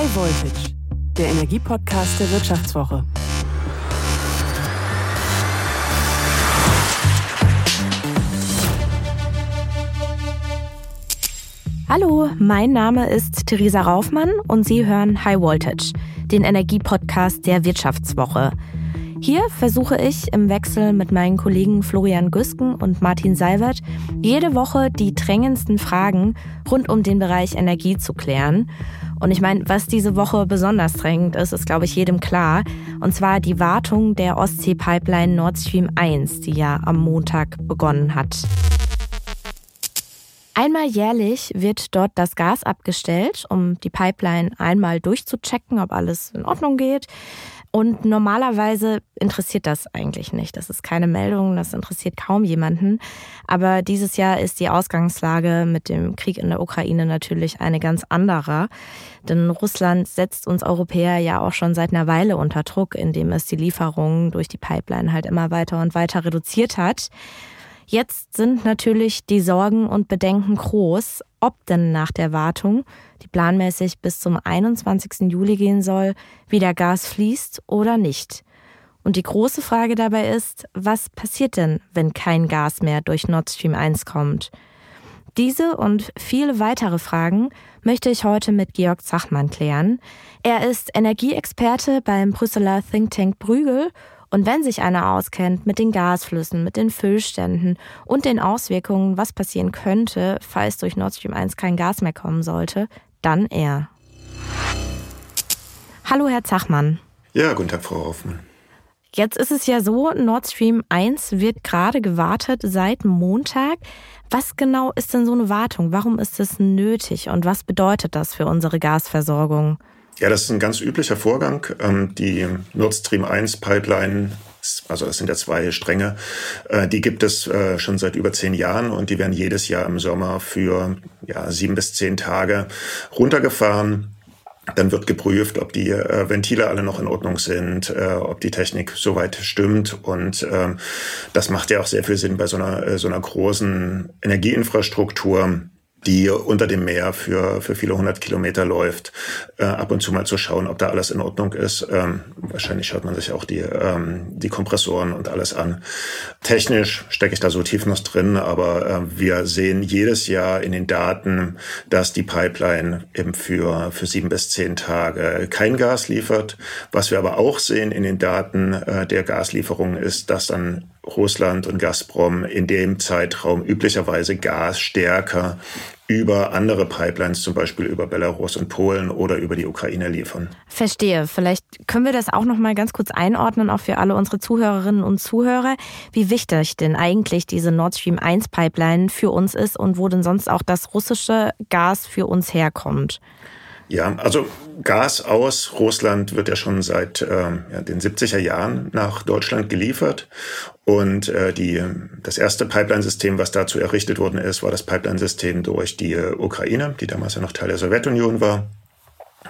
High Voltage, der Energiepodcast der Wirtschaftswoche. Hallo, mein Name ist Theresa Raufmann und Sie hören High Voltage, den Energiepodcast der Wirtschaftswoche. Hier versuche ich im Wechsel mit meinen Kollegen Florian Güsken und Martin Seibert jede Woche die drängendsten Fragen rund um den Bereich Energie zu klären. Und ich meine, was diese Woche besonders drängend ist, ist, glaube ich, jedem klar. Und zwar die Wartung der Ostsee-Pipeline Nord Stream 1, die ja am Montag begonnen hat. Einmal jährlich wird dort das Gas abgestellt, um die Pipeline einmal durchzuchecken, ob alles in Ordnung geht. Und normalerweise interessiert das eigentlich nicht. Das ist keine Meldung, das interessiert kaum jemanden. Aber dieses Jahr ist die Ausgangslage mit dem Krieg in der Ukraine natürlich eine ganz andere. Denn Russland setzt uns Europäer ja auch schon seit einer Weile unter Druck, indem es die Lieferungen durch die Pipeline halt immer weiter und weiter reduziert hat. Jetzt sind natürlich die Sorgen und Bedenken groß, ob denn nach der Wartung, die planmäßig bis zum 21. Juli gehen soll, wieder Gas fließt oder nicht. Und die große Frage dabei ist, was passiert denn, wenn kein Gas mehr durch Nord Stream 1 kommt? Diese und viele weitere Fragen möchte ich heute mit Georg Zachmann klären. Er ist Energieexperte beim Brüsseler Think Tank Brügel und wenn sich einer auskennt mit den Gasflüssen, mit den Füllständen und den Auswirkungen, was passieren könnte, falls durch Nord Stream 1 kein Gas mehr kommen sollte, dann er. Hallo, Herr Zachmann. Ja, guten Tag, Frau Hoffmann. Jetzt ist es ja so, Nord Stream 1 wird gerade gewartet seit Montag. Was genau ist denn so eine Wartung? Warum ist es nötig und was bedeutet das für unsere Gasversorgung? Ja, das ist ein ganz üblicher Vorgang. Ähm, die Nord Stream 1 Pipeline also das sind ja zwei Stränge, äh, die gibt es äh, schon seit über zehn Jahren und die werden jedes Jahr im Sommer für ja, sieben bis zehn Tage runtergefahren. Dann wird geprüft, ob die äh, Ventile alle noch in Ordnung sind, ob die Technik soweit stimmt. Und ähm, das macht ja auch sehr viel Sinn bei so einer, so einer großen Energieinfrastruktur die unter dem Meer für, für viele hundert Kilometer läuft, äh, ab und zu mal zu schauen, ob da alles in Ordnung ist. Ähm, wahrscheinlich schaut man sich auch die, ähm, die Kompressoren und alles an. Technisch stecke ich da so tief noch drin, aber äh, wir sehen jedes Jahr in den Daten, dass die Pipeline eben für, für sieben bis zehn Tage kein Gas liefert. Was wir aber auch sehen in den Daten äh, der Gaslieferung ist, dass dann Russland und Gazprom in dem Zeitraum üblicherweise Gas stärker über andere Pipelines, zum Beispiel über Belarus und Polen oder über die Ukraine liefern. Verstehe. Vielleicht können wir das auch noch mal ganz kurz einordnen, auch für alle unsere Zuhörerinnen und Zuhörer, wie wichtig denn eigentlich diese Nord Stream 1 Pipeline für uns ist und wo denn sonst auch das russische Gas für uns herkommt. Ja, also Gas aus Russland wird ja schon seit äh, ja, den 70er Jahren nach Deutschland geliefert. Und äh, die, das erste Pipeline-System, was dazu errichtet worden ist, war das Pipeline-System durch die äh, Ukraine, die damals ja noch Teil der Sowjetunion war.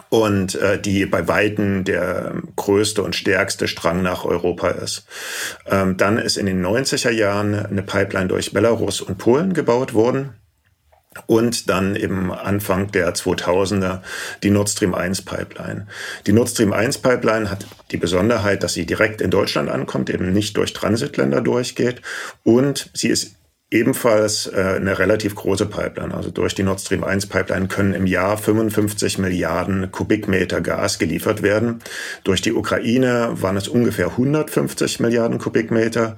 Und äh, die bei Weitem der größte und stärkste Strang nach Europa ist. Ähm, dann ist in den 90er Jahren eine Pipeline durch Belarus und Polen gebaut worden und dann im Anfang der 2000er die Nord Stream 1 Pipeline. Die Nord Stream 1 Pipeline hat die Besonderheit, dass sie direkt in Deutschland ankommt, eben nicht durch Transitländer durchgeht und sie ist ebenfalls äh, eine relativ große Pipeline. Also durch die Nord Stream 1 Pipeline können im Jahr 55 Milliarden Kubikmeter Gas geliefert werden. Durch die Ukraine waren es ungefähr 150 Milliarden Kubikmeter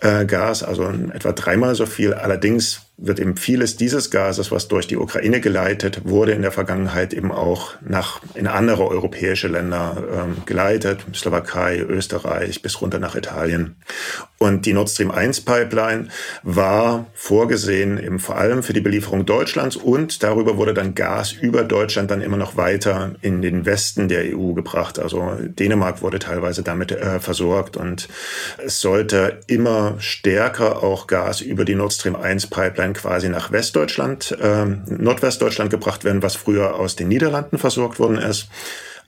äh, Gas, also etwa dreimal so viel. Allerdings wird eben vieles dieses Gases, was durch die Ukraine geleitet wurde, in der Vergangenheit eben auch nach in andere europäische Länder ähm, geleitet, Slowakei, Österreich bis runter nach Italien. Und die Nord Stream 1 Pipeline war vorgesehen eben vor allem für die Belieferung Deutschlands und darüber wurde dann Gas über Deutschland dann immer noch weiter in den Westen der EU gebracht. Also Dänemark wurde teilweise damit äh, versorgt und es sollte immer stärker auch Gas über die Nord Stream 1 Pipeline dann quasi nach Westdeutschland, äh, Nordwestdeutschland gebracht werden, was früher aus den Niederlanden versorgt worden ist.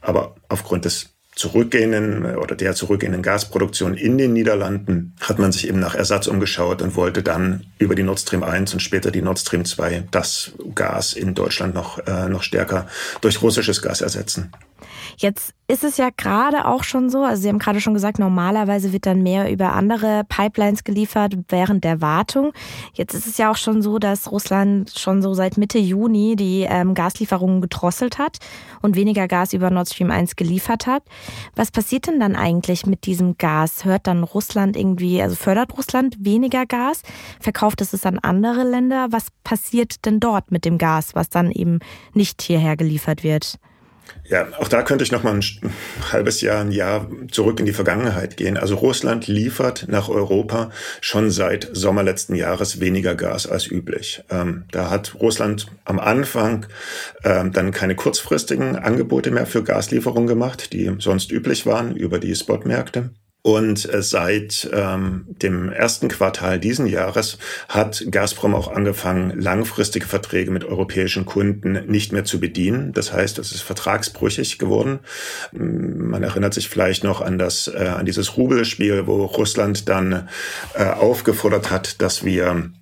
Aber aufgrund des zurückgehenden oder der zurückgehenden Gasproduktion in den Niederlanden hat man sich eben nach Ersatz umgeschaut und wollte dann über die Nord Stream 1 und später die Nord Stream 2 das Gas in Deutschland noch, äh, noch stärker durch russisches Gas ersetzen. Jetzt ist es ja gerade auch schon so, also Sie haben gerade schon gesagt, normalerweise wird dann mehr über andere Pipelines geliefert während der Wartung. Jetzt ist es ja auch schon so, dass Russland schon so seit Mitte Juni die ähm, Gaslieferungen gedrosselt hat und weniger Gas über Nord Stream 1 geliefert hat. Was passiert denn dann eigentlich mit diesem Gas? Hört dann Russland irgendwie, also fördert Russland weniger Gas? Verkauft es es an andere Länder? Was passiert denn dort mit dem Gas, was dann eben nicht hierher geliefert wird? Ja, auch da könnte ich noch mal ein halbes Jahr, ein Jahr zurück in die Vergangenheit gehen. Also Russland liefert nach Europa schon seit Sommer letzten Jahres weniger Gas als üblich. Ähm, da hat Russland am Anfang ähm, dann keine kurzfristigen Angebote mehr für Gaslieferungen gemacht, die sonst üblich waren über die Spotmärkte. Und äh, seit ähm, dem ersten Quartal diesen Jahres hat Gazprom auch angefangen, langfristige Verträge mit europäischen Kunden nicht mehr zu bedienen. Das heißt, es ist vertragsbrüchig geworden. Man erinnert sich vielleicht noch an das, äh, an dieses Rubelspiel, wo Russland dann äh, aufgefordert hat, dass wir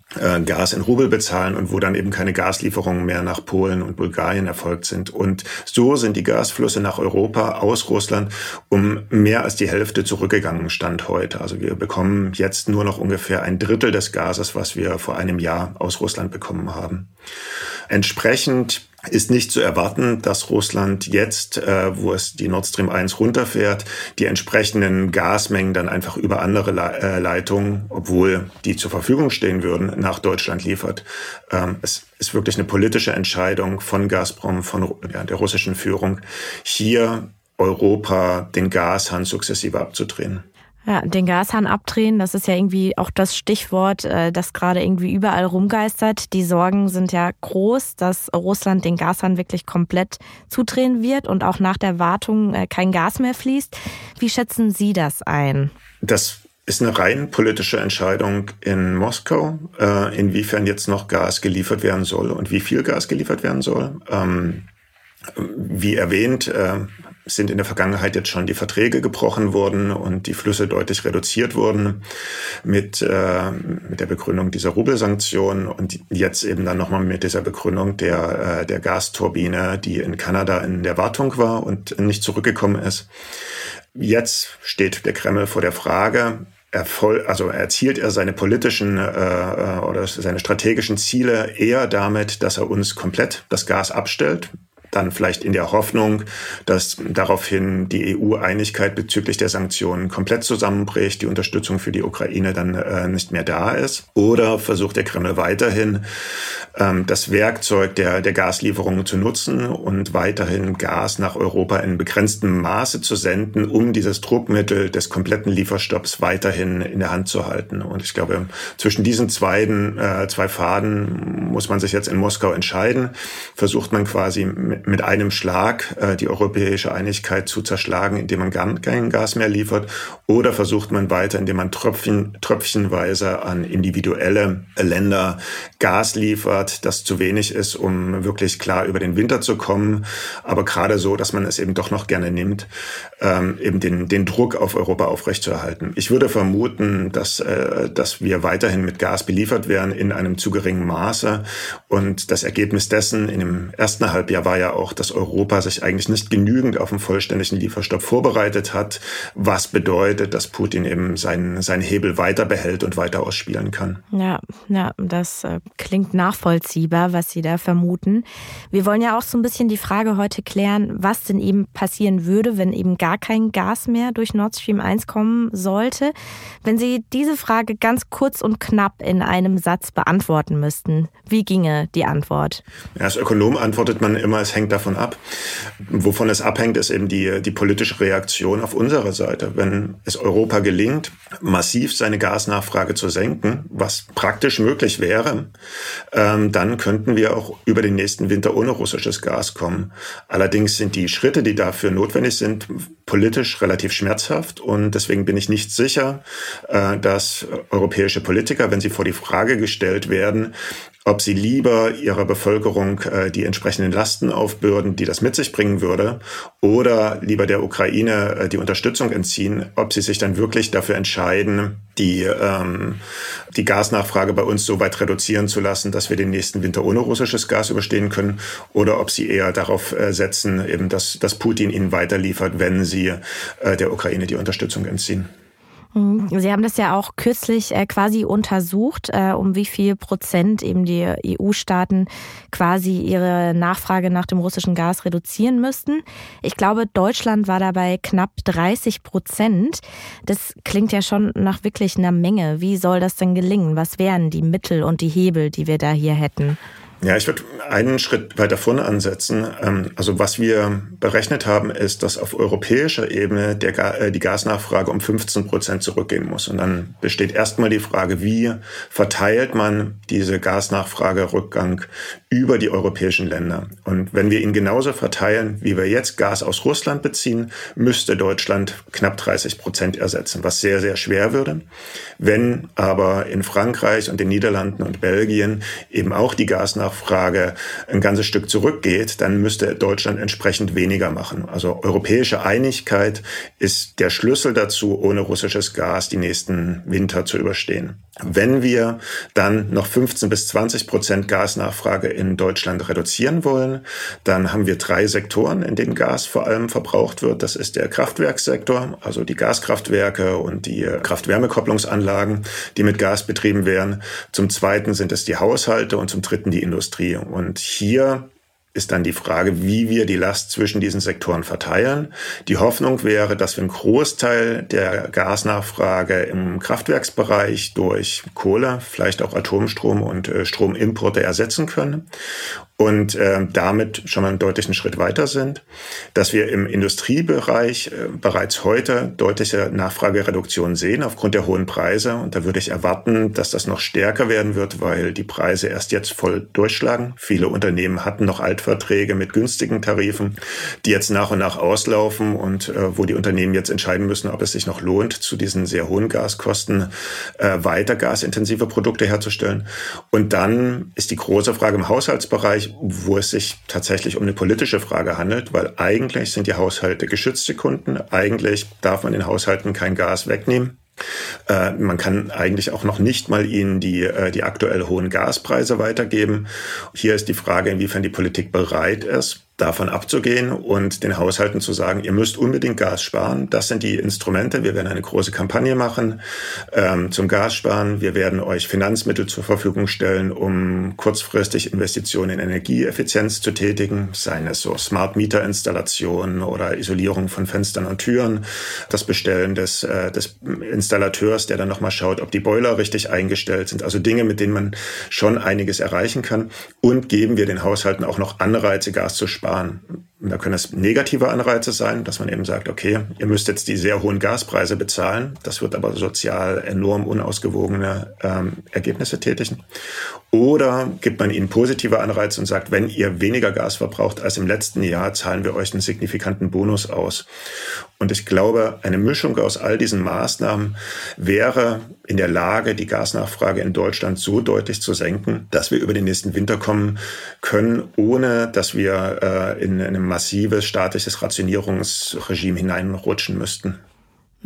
Gas in Rubel bezahlen und wo dann eben keine Gaslieferungen mehr nach Polen und Bulgarien erfolgt sind. Und so sind die Gasflüsse nach Europa aus Russland um mehr als die Hälfte zurückgegangen, Stand heute. Also wir bekommen jetzt nur noch ungefähr ein Drittel des Gases, was wir vor einem Jahr aus Russland bekommen haben. Entsprechend ist nicht zu erwarten, dass Russland jetzt, äh, wo es die Nord Stream 1 runterfährt, die entsprechenden Gasmengen dann einfach über andere Le äh, Leitungen, obwohl die zur Verfügung stehen würden, nach Deutschland liefert. Ähm, es ist wirklich eine politische Entscheidung von Gazprom, von ja, der russischen Führung, hier Europa den Gashahn sukzessive abzudrehen. Ja, den Gashahn abdrehen, das ist ja irgendwie auch das Stichwort, äh, das gerade irgendwie überall rumgeistert. Die Sorgen sind ja groß, dass Russland den Gashahn wirklich komplett zudrehen wird und auch nach der Wartung äh, kein Gas mehr fließt. Wie schätzen Sie das ein? Das ist eine rein politische Entscheidung in Moskau, äh, inwiefern jetzt noch Gas geliefert werden soll und wie viel Gas geliefert werden soll. Ähm, wie erwähnt, sind in der Vergangenheit jetzt schon die Verträge gebrochen worden und die Flüsse deutlich reduziert wurden mit, äh, mit der Begründung dieser Rubelsanktionen und jetzt eben dann nochmal mit dieser Begründung der, äh, der Gasturbine, die in Kanada in der Wartung war und nicht zurückgekommen ist. Jetzt steht der Kreml vor der Frage, Erfolg, also erzielt er seine politischen äh, äh oder seine strategischen Ziele eher damit, dass er uns komplett das Gas abstellt, dann vielleicht in der Hoffnung, dass daraufhin die EU-Einigkeit bezüglich der Sanktionen komplett zusammenbricht, die Unterstützung für die Ukraine dann äh, nicht mehr da ist. Oder versucht der Kreml weiterhin, ähm, das Werkzeug der, der Gaslieferungen zu nutzen und weiterhin Gas nach Europa in begrenztem Maße zu senden, um dieses Druckmittel des kompletten Lieferstopps weiterhin in der Hand zu halten. Und ich glaube, zwischen diesen beiden, äh, zwei Faden muss man sich jetzt in Moskau entscheiden. Versucht man quasi mit einem Schlag äh, die europäische Einigkeit zu zerschlagen, indem man gar kein Gas mehr liefert? Oder versucht man weiter, indem man Tröpfchen, tröpfchenweise an individuelle Länder Gas liefert, das zu wenig ist, um wirklich klar über den Winter zu kommen, aber gerade so, dass man es eben doch noch gerne nimmt, ähm, eben den, den Druck auf Europa aufrechtzuerhalten. Ich würde vermuten, dass, äh, dass wir weiterhin mit Gas beliefert werden in einem zu geringen Maße und das Ergebnis dessen in dem ersten Halbjahr war ja auch, dass Europa sich eigentlich nicht genügend auf einen vollständigen Lieferstopp vorbereitet hat, was bedeutet, dass Putin eben seinen, seinen Hebel weiter behält und weiter ausspielen kann. Ja, ja, das äh, klingt nachvollziehbar, was Sie da vermuten. Wir wollen ja auch so ein bisschen die Frage heute klären, was denn eben passieren würde, wenn eben gar kein Gas mehr durch Nord Stream 1 kommen sollte. Wenn Sie diese Frage ganz kurz und knapp in einem Satz beantworten müssten, wie ginge die Antwort? Ja, als Ökonom antwortet man immer, es hängt davon ab. Wovon es abhängt, ist eben die, die politische Reaktion auf unserer Seite. Wenn es Europa gelingt, massiv seine Gasnachfrage zu senken, was praktisch möglich wäre, ähm, dann könnten wir auch über den nächsten Winter ohne russisches Gas kommen. Allerdings sind die Schritte, die dafür notwendig sind, politisch relativ schmerzhaft und deswegen bin ich nicht sicher, äh, dass europäische Politiker, wenn sie vor die Frage gestellt werden, ob sie lieber ihrer Bevölkerung äh, die entsprechenden Lasten aufbürden, die das mit sich bringen würde, oder lieber der Ukraine äh, die Unterstützung entziehen, ob sie sich dann wirklich dafür entscheiden, die, ähm, die Gasnachfrage bei uns so weit reduzieren zu lassen, dass wir den nächsten Winter ohne russisches Gas überstehen können, oder ob sie eher darauf äh, setzen, eben, dass, dass Putin ihnen weiterliefert, wenn sie äh, der Ukraine die Unterstützung entziehen. Mhm. Sie haben das ja auch kürzlich äh, quasi untersucht, äh, um wie viel Prozent eben die EU-Staaten quasi ihre Nachfrage nach dem russischen Gas reduzieren müssten. Ich glaube, Deutschland war dabei knapp 30 Prozent. Das klingt ja schon nach wirklich einer Menge. Wie soll das denn gelingen? Was wären die Mittel und die Hebel, die wir da hier hätten? Ja, ich würde einen Schritt weiter vorne ansetzen. Ähm, also was wir berechnet haben, ist, dass auf europäischer Ebene der, äh, die Gasnachfrage um 15 Prozent zurückgehen muss. Und dann besteht erstmal die Frage, wie verteilt man diese Gasnachfragerückgang über die europäischen Länder? Und wenn wir ihn genauso verteilen, wie wir jetzt Gas aus Russland beziehen, müsste Deutschland knapp 30 Prozent ersetzen, was sehr, sehr schwer würde. Wenn aber in Frankreich und den Niederlanden und Belgien eben auch die Gasnachfrage Nachfrage ein ganzes Stück zurückgeht, dann müsste Deutschland entsprechend weniger machen. Also europäische Einigkeit ist der Schlüssel dazu, ohne russisches Gas die nächsten Winter zu überstehen. Wenn wir dann noch 15 bis 20 Prozent Gasnachfrage in Deutschland reduzieren wollen, dann haben wir drei Sektoren, in denen Gas vor allem verbraucht wird. Das ist der Kraftwerkssektor, also die Gaskraftwerke und die Kraft-Wärme-Kopplungsanlagen, die mit Gas betrieben werden. Zum zweiten sind es die Haushalte und zum dritten die Industrie. Und hier ist dann die Frage, wie wir die Last zwischen diesen Sektoren verteilen. Die Hoffnung wäre, dass wir einen Großteil der Gasnachfrage im Kraftwerksbereich durch Kohle, vielleicht auch Atomstrom und äh, Stromimporte ersetzen können und äh, damit schon mal einen deutlichen Schritt weiter sind, dass wir im Industriebereich äh, bereits heute deutliche Nachfragereduktionen sehen aufgrund der hohen Preise. Und da würde ich erwarten, dass das noch stärker werden wird, weil die Preise erst jetzt voll durchschlagen. Viele Unternehmen hatten noch Altverträge mit günstigen Tarifen, die jetzt nach und nach auslaufen und äh, wo die Unternehmen jetzt entscheiden müssen, ob es sich noch lohnt, zu diesen sehr hohen Gaskosten äh, weiter gasintensive Produkte herzustellen. Und dann ist die große Frage im Haushaltsbereich, Bereich, wo es sich tatsächlich um eine politische Frage handelt, weil eigentlich sind die Haushalte geschützte Kunden. Eigentlich darf man den Haushalten kein Gas wegnehmen. Äh, man kann eigentlich auch noch nicht mal ihnen die, äh, die aktuell hohen Gaspreise weitergeben. Hier ist die Frage, inwiefern die Politik bereit ist, davon abzugehen und den Haushalten zu sagen, ihr müsst unbedingt Gas sparen. Das sind die Instrumente. Wir werden eine große Kampagne machen ähm, zum Gassparen. Wir werden euch Finanzmittel zur Verfügung stellen, um kurzfristig Investitionen in Energieeffizienz zu tätigen, seien es so Smart Meter Installationen oder Isolierung von Fenstern und Türen, das Bestellen des, äh, des Installateurs, der dann nochmal schaut, ob die Boiler richtig eingestellt sind. Also Dinge, mit denen man schon einiges erreichen kann. Und geben wir den Haushalten auch noch Anreize, Gas zu sparen sparen. Da können es negative Anreize sein, dass man eben sagt, okay, ihr müsst jetzt die sehr hohen Gaspreise bezahlen. Das wird aber sozial enorm unausgewogene ähm, Ergebnisse tätigen. Oder gibt man ihnen positive Anreize und sagt, wenn ihr weniger Gas verbraucht als im letzten Jahr, zahlen wir euch einen signifikanten Bonus aus. Und ich glaube, eine Mischung aus all diesen Maßnahmen wäre in der Lage, die Gasnachfrage in Deutschland so deutlich zu senken, dass wir über den nächsten Winter kommen können, ohne dass wir äh, in ein massives staatliches Rationierungsregime hineinrutschen müssten.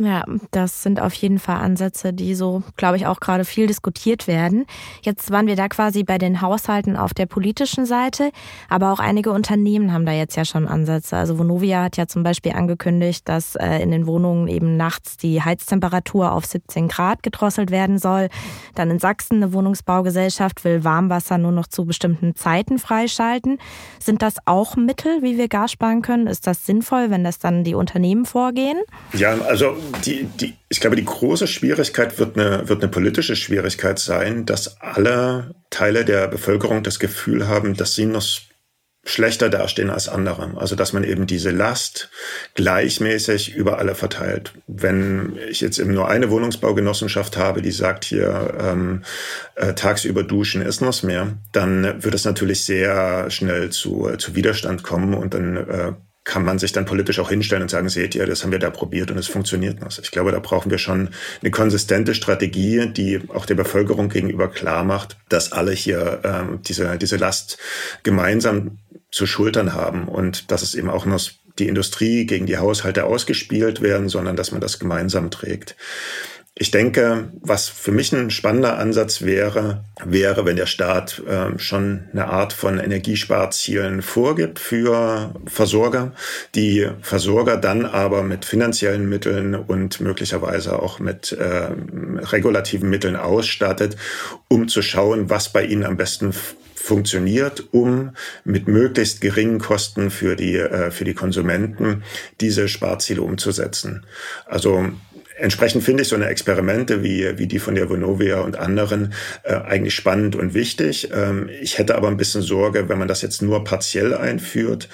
Ja, das sind auf jeden Fall Ansätze, die so, glaube ich, auch gerade viel diskutiert werden. Jetzt waren wir da quasi bei den Haushalten auf der politischen Seite, aber auch einige Unternehmen haben da jetzt ja schon Ansätze. Also Vonovia hat ja zum Beispiel angekündigt, dass äh, in den Wohnungen eben nachts die Heiztemperatur auf 17 Grad gedrosselt werden soll. Dann in Sachsen eine Wohnungsbaugesellschaft will Warmwasser nur noch zu bestimmten Zeiten freischalten. Sind das auch Mittel, wie wir Gas sparen können? Ist das sinnvoll, wenn das dann die Unternehmen vorgehen? Ja, also die, die, ich glaube, die große Schwierigkeit wird eine, wird eine politische Schwierigkeit sein, dass alle Teile der Bevölkerung das Gefühl haben, dass sie noch schlechter dastehen als andere. Also dass man eben diese Last gleichmäßig über alle verteilt. Wenn ich jetzt eben nur eine Wohnungsbaugenossenschaft habe, die sagt hier ähm, äh, tagsüber duschen ist noch mehr, dann wird es natürlich sehr schnell zu, zu Widerstand kommen und dann äh, kann man sich dann politisch auch hinstellen und sagen, seht ihr, das haben wir da probiert und es funktioniert noch. Ich glaube, da brauchen wir schon eine konsistente Strategie, die auch der Bevölkerung gegenüber klar macht, dass alle hier ähm, diese, diese Last gemeinsam zu schultern haben und dass es eben auch noch die Industrie gegen die Haushalte ausgespielt werden, sondern dass man das gemeinsam trägt. Ich denke, was für mich ein spannender Ansatz wäre, wäre, wenn der Staat äh, schon eine Art von Energiesparzielen vorgibt für Versorger, die Versorger dann aber mit finanziellen Mitteln und möglicherweise auch mit äh, regulativen Mitteln ausstattet, um zu schauen, was bei ihnen am besten funktioniert, um mit möglichst geringen Kosten für die, äh, für die Konsumenten diese Sparziele umzusetzen. Also Entsprechend finde ich so eine Experimente wie, wie die von der Vonovia und anderen äh, eigentlich spannend und wichtig. Ähm, ich hätte aber ein bisschen Sorge, wenn man das jetzt nur partiell einführt.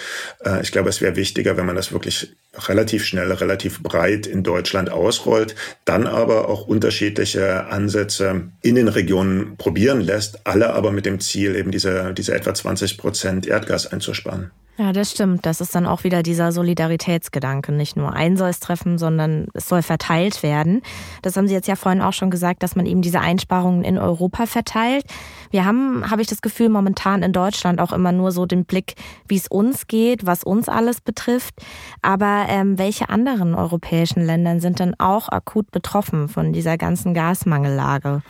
Äh, ich glaube, es wäre wichtiger, wenn man das wirklich relativ schnell, relativ breit in Deutschland ausrollt, dann aber auch unterschiedliche Ansätze in den Regionen probieren lässt, alle aber mit dem Ziel, eben diese, diese etwa 20 Prozent Erdgas einzusparen. Ja, das stimmt. Das ist dann auch wieder dieser Solidaritätsgedanke. Nicht nur ein soll es treffen, sondern es soll verteilt werden. Das haben Sie jetzt ja vorhin auch schon gesagt, dass man eben diese Einsparungen in Europa verteilt. Wir haben, habe ich das Gefühl, momentan in Deutschland auch immer nur so den Blick, wie es uns geht, was uns alles betrifft. Aber ähm, welche anderen europäischen Länder sind denn auch akut betroffen von dieser ganzen Gasmangellage?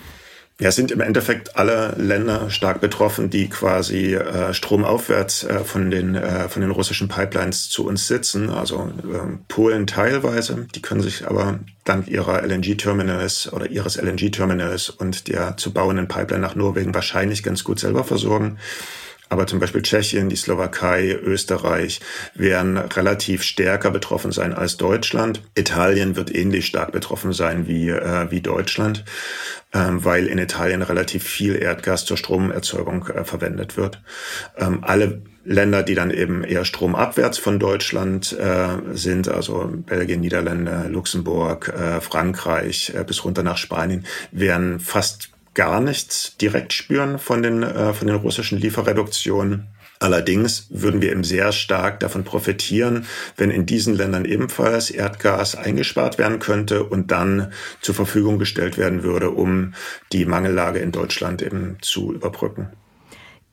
Ja, sind im Endeffekt alle Länder stark betroffen, die quasi äh, stromaufwärts äh, von den äh, von den russischen Pipelines zu uns sitzen. Also äh, Polen teilweise, die können sich aber dank ihrer LNG-Terminals oder ihres LNG-Terminals und der zu bauenden Pipeline nach Norwegen wahrscheinlich ganz gut selber versorgen. Aber zum Beispiel Tschechien, die Slowakei, Österreich werden relativ stärker betroffen sein als Deutschland. Italien wird ähnlich stark betroffen sein wie, äh, wie Deutschland, ähm, weil in Italien relativ viel Erdgas zur Stromerzeugung äh, verwendet wird. Ähm, alle Länder, die dann eben eher stromabwärts von Deutschland äh, sind, also Belgien, Niederlande, Luxemburg, äh, Frankreich äh, bis runter nach Spanien, werden fast gar nichts direkt spüren von den, äh, von den russischen Lieferreduktionen. Allerdings würden wir eben sehr stark davon profitieren, wenn in diesen Ländern ebenfalls Erdgas eingespart werden könnte und dann zur Verfügung gestellt werden würde, um die Mangellage in Deutschland eben zu überbrücken.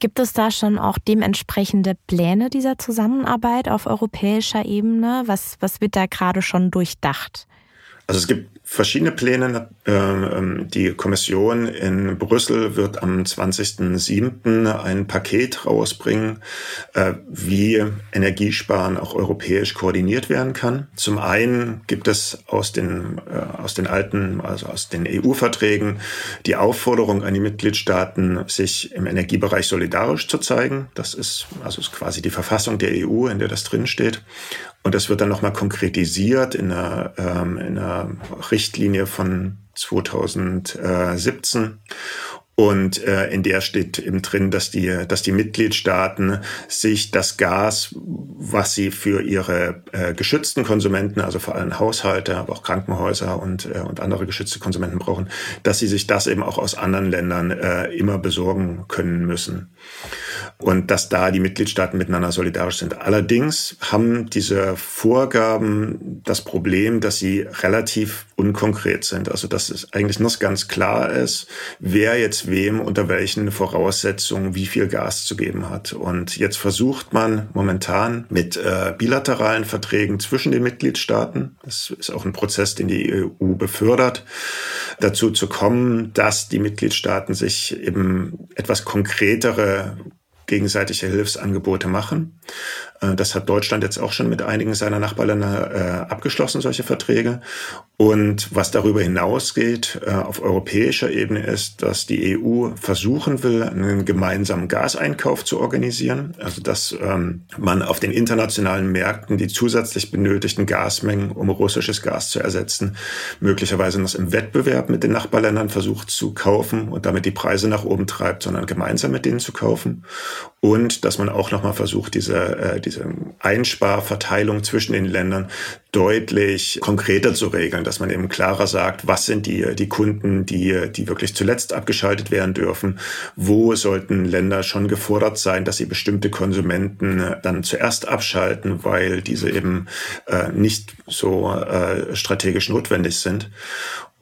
Gibt es da schon auch dementsprechende Pläne dieser Zusammenarbeit auf europäischer Ebene? Was, was wird da gerade schon durchdacht? Also es gibt verschiedene Pläne. Ähm, ähm, die Kommission in Brüssel wird am 20.07. ein Paket rausbringen, äh, wie Energiesparen auch europäisch koordiniert werden kann. Zum einen gibt es aus den, äh, aus den alten, also aus den EU-Verträgen die Aufforderung an die Mitgliedstaaten, sich im Energiebereich solidarisch zu zeigen. Das ist also ist quasi die Verfassung der EU, in der das drinsteht. Und das wird dann nochmal konkretisiert in einer, ähm, in einer Richtlinie von 2017. Und äh, in der steht eben drin, dass die, dass die Mitgliedstaaten sich das Gas, was sie für ihre äh, geschützten Konsumenten, also vor allem Haushalte, aber auch Krankenhäuser und, äh, und andere geschützte Konsumenten brauchen, dass sie sich das eben auch aus anderen Ländern äh, immer besorgen können müssen und dass da die Mitgliedstaaten miteinander solidarisch sind. Allerdings haben diese Vorgaben das Problem, dass sie relativ unkonkret sind. Also dass es eigentlich nicht ganz klar ist, wer jetzt wem unter welchen Voraussetzungen wie viel Gas zu geben hat. Und jetzt versucht man momentan mit äh, bilateralen Verträgen zwischen den Mitgliedstaaten, das ist auch ein Prozess, den die EU befördert, dazu zu kommen, dass die Mitgliedstaaten sich eben etwas konkretere gegenseitige Hilfsangebote machen. Äh, das hat Deutschland jetzt auch schon mit einigen seiner Nachbarländer äh, abgeschlossen, solche Verträge. Und was darüber hinausgeht äh, auf europäischer Ebene ist, dass die EU versuchen will, einen gemeinsamen Gaseinkauf zu organisieren. Also dass ähm, man auf den internationalen Märkten die zusätzlich benötigten Gasmengen, um russisches Gas zu ersetzen, möglicherweise noch im Wettbewerb mit den Nachbarländern versucht zu kaufen und damit die Preise nach oben treibt, sondern gemeinsam mit denen zu kaufen. Und dass man auch nochmal versucht, diese, äh, diese Einsparverteilung zwischen den Ländern deutlich konkreter zu regeln, dass man eben klarer sagt, was sind die, die Kunden, die, die wirklich zuletzt abgeschaltet werden dürfen, wo sollten Länder schon gefordert sein, dass sie bestimmte Konsumenten dann zuerst abschalten, weil diese eben äh, nicht so äh, strategisch notwendig sind.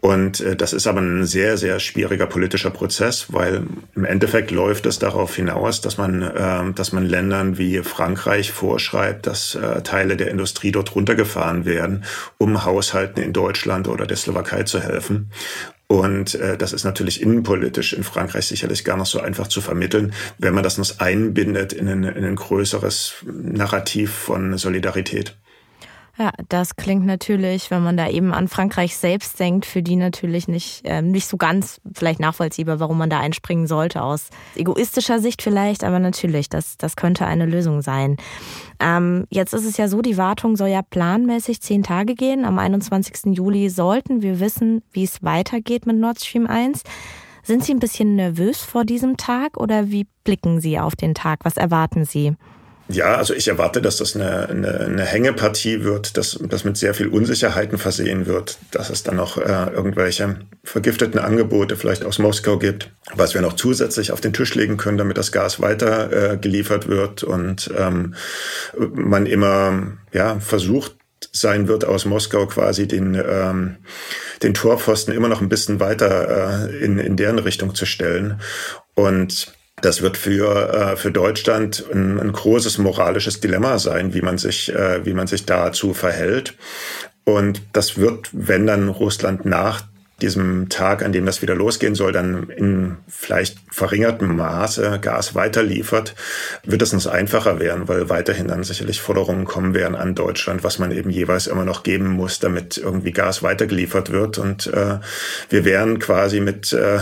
Und äh, das ist aber ein sehr, sehr schwieriger politischer Prozess, weil im Endeffekt läuft es darauf hinaus, dass man, äh, dass man Ländern wie Frankreich vorschreibt, dass äh, Teile der Industrie dort runtergefahren werden, um Haushalten in Deutschland oder der Slowakei zu helfen. Und äh, das ist natürlich innenpolitisch in Frankreich sicherlich gar nicht so einfach zu vermitteln, wenn man das noch einbindet in ein, in ein größeres Narrativ von Solidarität. Ja, das klingt natürlich, wenn man da eben an Frankreich selbst denkt, für die natürlich nicht, äh, nicht so ganz vielleicht nachvollziehbar, warum man da einspringen sollte, aus egoistischer Sicht vielleicht, aber natürlich, das, das könnte eine Lösung sein. Ähm, jetzt ist es ja so, die Wartung soll ja planmäßig zehn Tage gehen. Am 21. Juli sollten wir wissen, wie es weitergeht mit Nord Stream 1. Sind Sie ein bisschen nervös vor diesem Tag oder wie blicken Sie auf den Tag? Was erwarten Sie? Ja, also ich erwarte, dass das eine, eine, eine Hängepartie wird, dass das mit sehr viel Unsicherheiten versehen wird, dass es dann noch äh, irgendwelche vergifteten Angebote vielleicht aus Moskau gibt, was wir noch zusätzlich auf den Tisch legen können, damit das Gas weiter äh, geliefert wird und ähm, man immer ja versucht sein wird aus Moskau quasi den ähm, den Torpfosten immer noch ein bisschen weiter äh, in in deren Richtung zu stellen. Und das wird für, äh, für Deutschland ein, ein großes moralisches Dilemma sein, wie man sich, äh, wie man sich dazu verhält. Und das wird, wenn dann Russland nach diesem Tag, an dem das wieder losgehen soll, dann in vielleicht verringertem Maße Gas weiterliefert, wird es uns einfacher werden, weil weiterhin dann sicherlich Forderungen kommen werden an Deutschland, was man eben jeweils immer noch geben muss, damit irgendwie Gas weitergeliefert wird. Und äh, wir werden quasi mit äh,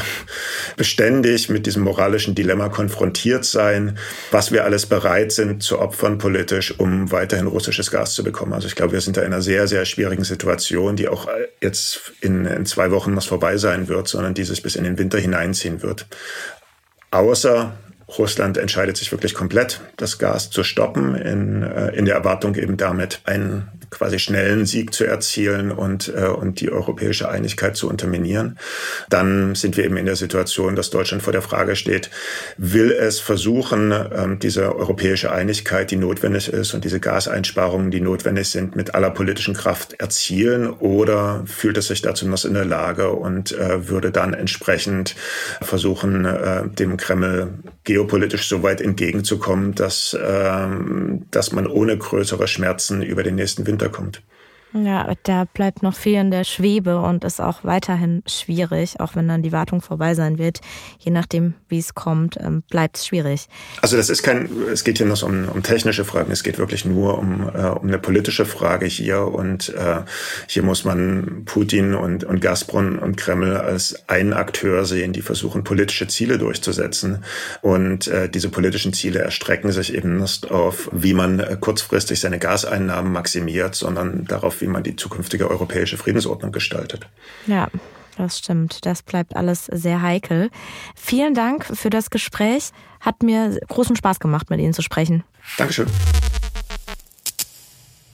beständig mit diesem moralischen Dilemma konfrontiert sein, was wir alles bereit sind zu opfern politisch, um weiterhin russisches Gas zu bekommen. Also ich glaube, wir sind da in einer sehr, sehr schwierigen Situation, die auch jetzt in, in zwei Wochen Wochen was vorbei sein wird, sondern dieses bis in den Winter hineinziehen wird. Außer Russland entscheidet sich wirklich komplett, das Gas zu stoppen, in, äh, in der Erwartung eben damit einen quasi schnellen Sieg zu erzielen und, äh, und die europäische Einigkeit zu unterminieren. Dann sind wir eben in der Situation, dass Deutschland vor der Frage steht, will es versuchen, ähm, diese europäische Einigkeit, die notwendig ist und diese Gaseinsparungen, die notwendig sind, mit aller politischen Kraft erzielen oder fühlt es sich dazu noch in der Lage und äh, würde dann entsprechend versuchen, äh, dem Kreml geopolitisch so weit entgegenzukommen, dass, ähm, dass man ohne größere Schmerzen über den nächsten Winter runterkommt. Ja, da bleibt noch viel in der Schwebe und ist auch weiterhin schwierig, auch wenn dann die Wartung vorbei sein wird. Je nachdem, wie es kommt, ähm, bleibt es schwierig. Also das ist kein, es geht hier noch um, um technische Fragen, es geht wirklich nur um, äh, um eine politische Frage hier und äh, hier muss man Putin und, und Gazprom und Kreml als einen Akteur sehen, die versuchen, politische Ziele durchzusetzen und äh, diese politischen Ziele erstrecken sich eben nicht auf, wie man äh, kurzfristig seine Gaseinnahmen maximiert, sondern darauf, wie man die zukünftige europäische Friedensordnung gestaltet. Ja. Das stimmt. Das bleibt alles sehr heikel. Vielen Dank für das Gespräch. Hat mir großen Spaß gemacht, mit Ihnen zu sprechen. Dankeschön.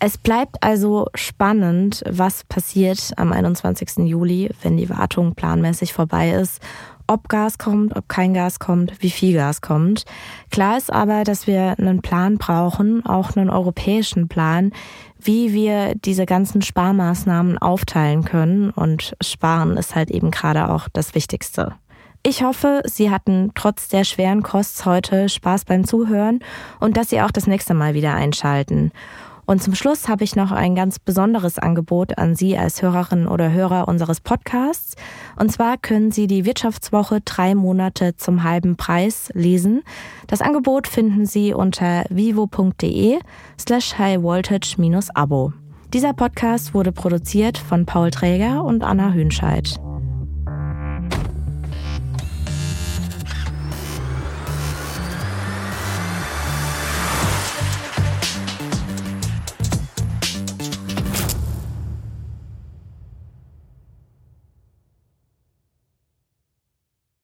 Es bleibt also spannend, was passiert am 21. Juli, wenn die Wartung planmäßig vorbei ist ob Gas kommt, ob kein Gas kommt, wie viel Gas kommt. Klar ist aber, dass wir einen Plan brauchen, auch einen europäischen Plan, wie wir diese ganzen Sparmaßnahmen aufteilen können. Und Sparen ist halt eben gerade auch das Wichtigste. Ich hoffe, Sie hatten trotz der schweren Kosts heute Spaß beim Zuhören und dass Sie auch das nächste Mal wieder einschalten. Und zum Schluss habe ich noch ein ganz besonderes Angebot an Sie als Hörerin oder Hörer unseres Podcasts. Und zwar können Sie die Wirtschaftswoche drei Monate zum halben Preis lesen. Das Angebot finden Sie unter vivo.de slash highvoltage-abo. Dieser Podcast wurde produziert von Paul Träger und Anna Hünscheid.